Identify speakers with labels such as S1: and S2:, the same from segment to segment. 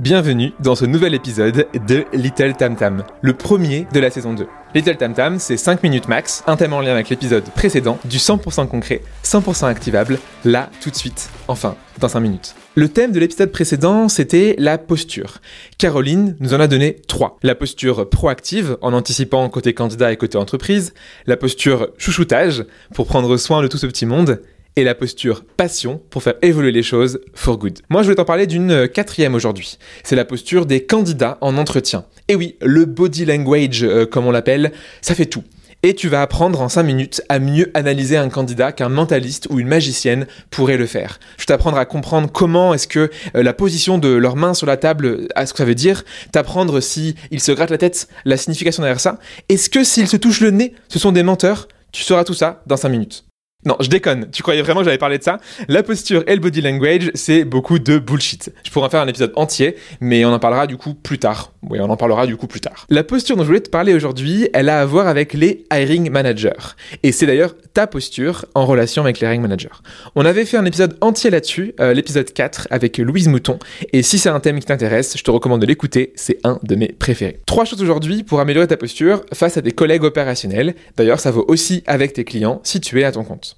S1: Bienvenue dans ce nouvel épisode de Little Tam Tam, le premier de la saison 2. Little Tam Tam, c'est 5 minutes max, un thème en lien avec l'épisode précédent, du 100% concret, 100% activable, là, tout de suite, enfin, dans 5 minutes. Le thème de l'épisode précédent, c'était la posture. Caroline nous en a donné 3. La posture proactive, en anticipant côté candidat et côté entreprise, la posture chouchoutage, pour prendre soin de tout ce petit monde, et la posture passion pour faire évoluer les choses for good. Moi, je vais t'en parler d'une quatrième aujourd'hui. C'est la posture des candidats en entretien. Et oui, le body language, euh, comme on l'appelle, ça fait tout. Et tu vas apprendre en 5 minutes à mieux analyser un candidat qu'un mentaliste ou une magicienne pourrait le faire. Je t'apprendre à comprendre comment est-ce que euh, la position de leurs mains sur la table, à ce que ça veut dire, t'apprendre si ils se grattent la tête, la signification derrière ça. Est-ce que s'ils se touchent le nez, ce sont des menteurs? Tu sauras tout ça dans 5 minutes. Non, je déconne. Tu croyais vraiment que j'allais parler de ça? La posture et le body language, c'est beaucoup de bullshit. Je pourrais en faire un épisode entier, mais on en parlera du coup plus tard. Oui, on en parlera du coup plus tard. La posture dont je voulais te parler aujourd'hui, elle a à voir avec les hiring managers. Et c'est d'ailleurs ta posture en relation avec les hiring managers. On avait fait un épisode entier là-dessus, euh, l'épisode 4, avec Louise Mouton. Et si c'est un thème qui t'intéresse, je te recommande de l'écouter, c'est un de mes préférés. Trois choses aujourd'hui pour améliorer ta posture face à tes collègues opérationnels. D'ailleurs, ça vaut aussi avec tes clients si tu es à ton compte.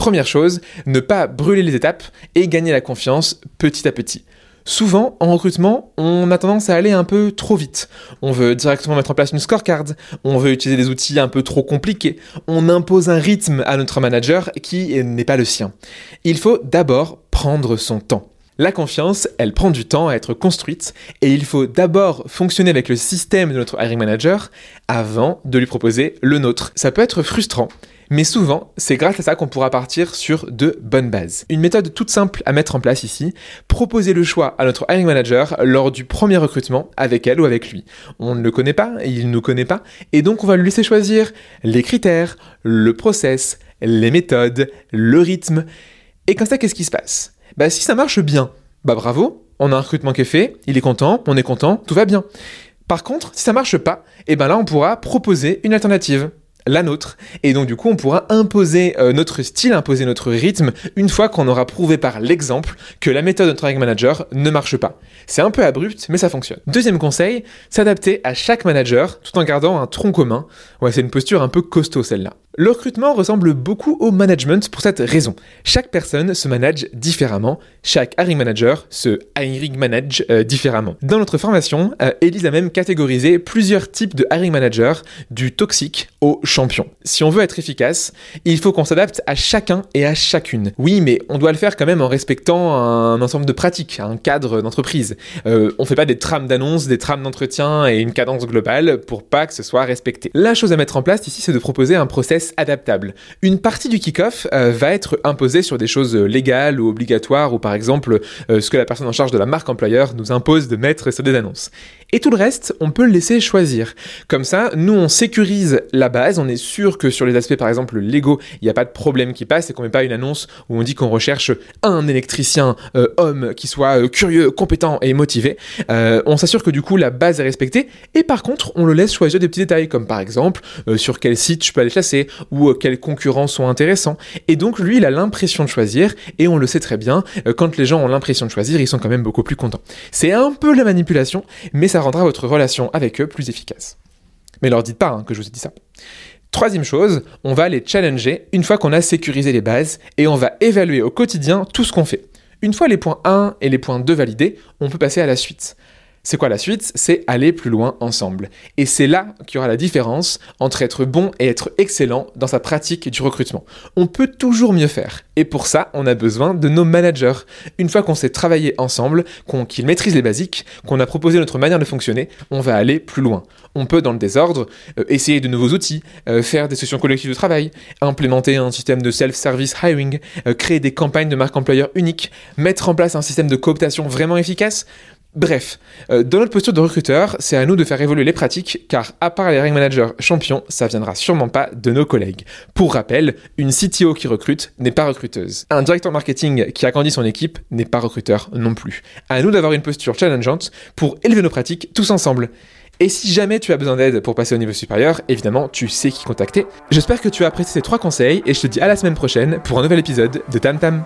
S1: Première chose, ne pas brûler les étapes et gagner la confiance petit à petit. Souvent, en recrutement, on a tendance à aller un peu trop vite. On veut directement mettre en place une scorecard, on veut utiliser des outils un peu trop compliqués, on impose un rythme à notre manager qui n'est pas le sien. Il faut d'abord prendre son temps. La confiance, elle prend du temps à être construite et il faut d'abord fonctionner avec le système de notre hiring manager avant de lui proposer le nôtre. Ça peut être frustrant, mais souvent, c'est grâce à ça qu'on pourra partir sur de bonnes bases. Une méthode toute simple à mettre en place ici, proposer le choix à notre hiring manager lors du premier recrutement avec elle ou avec lui. On ne le connaît pas, il ne nous connaît pas, et donc on va lui laisser choisir les critères, le process, les méthodes, le rythme. Et comme ça, qu'est-ce qui se passe? Bah si ça marche bien, bah bravo, on a un recrutement qui est fait, il est content, on est content, tout va bien. Par contre, si ça marche pas, et eh ben là on pourra proposer une alternative la nôtre. Et donc du coup, on pourra imposer euh, notre style, imposer notre rythme, une fois qu'on aura prouvé par l'exemple que la méthode de Training Manager ne marche pas. C'est un peu abrupt, mais ça fonctionne. Deuxième conseil, s'adapter à chaque manager tout en gardant un tronc commun. Ouais, c'est une posture un peu costaud celle-là. Le recrutement ressemble beaucoup au management pour cette raison. Chaque personne se manage différemment, chaque hiring manager se hiring manage euh, différemment. Dans notre formation, euh, Elise a même catégorisé plusieurs types de hiring managers, du toxique au champion. Si on veut être efficace, il faut qu'on s'adapte à chacun et à chacune. Oui, mais on doit le faire quand même en respectant un ensemble de pratiques, un cadre d'entreprise. Euh, on fait pas des trames d'annonces, des trames d'entretien et une cadence globale pour pas que ce soit respecté. La chose à mettre en place ici, c'est de proposer un process adaptable. Une partie du kick-off euh, va être imposée sur des choses légales ou obligatoires, ou par exemple euh, ce que la personne en charge de la marque employeur nous impose de mettre sur des annonces. Et tout le reste, on peut le laisser choisir. Comme ça, nous, on sécurise la base, on est sûr que sur les aspects, par exemple, Lego, il n'y a pas de problème qui passe et qu'on met pas une annonce où on dit qu'on recherche un électricien euh, homme qui soit curieux, compétent et motivé. on s'assure que du coup, la base est respectée. Et par contre, on le laisse choisir des petits détails, comme par exemple, sur quel site je peux aller chasser, ou euh, quels concurrents sont intéressants. Et donc lui, il a l'impression de choisir, et on le sait très bien, euh, quand les gens ont l'impression de choisir, ils sont quand même beaucoup plus contents. C'est un peu la manipulation, mais ça rendra votre relation avec eux plus efficace. Mais leur dites pas hein, que je vous ai dit ça. Troisième chose, on va les challenger une fois qu'on a sécurisé les bases et on va évaluer au quotidien tout ce qu'on fait. Une fois les points 1 et les points 2 validés, on peut passer à la suite. C'est quoi la suite? C'est aller plus loin ensemble. Et c'est là qu'il y aura la différence entre être bon et être excellent dans sa pratique du recrutement. On peut toujours mieux faire. Et pour ça, on a besoin de nos managers. Une fois qu'on s'est travaillé ensemble, qu'ils maîtrisent les basiques, qu'on a proposé notre manière de fonctionner, on va aller plus loin. On peut, dans le désordre, euh, essayer de nouveaux outils, euh, faire des sessions collectives de travail, implémenter un système de self-service hiring, euh, créer des campagnes de marque employeur unique, mettre en place un système de cooptation vraiment efficace. Bref, euh, dans notre posture de recruteur, c'est à nous de faire évoluer les pratiques, car à part les ring managers champions, ça viendra sûrement pas de nos collègues. Pour rappel, une CTO qui recrute n'est pas recruteuse. Un directeur marketing qui agrandit son équipe n'est pas recruteur non plus. À nous d'avoir une posture challengeante pour élever nos pratiques tous ensemble. Et si jamais tu as besoin d'aide pour passer au niveau supérieur, évidemment, tu sais qui contacter. J'espère que tu as apprécié ces trois conseils et je te dis à la semaine prochaine pour un nouvel épisode de Tam Tam.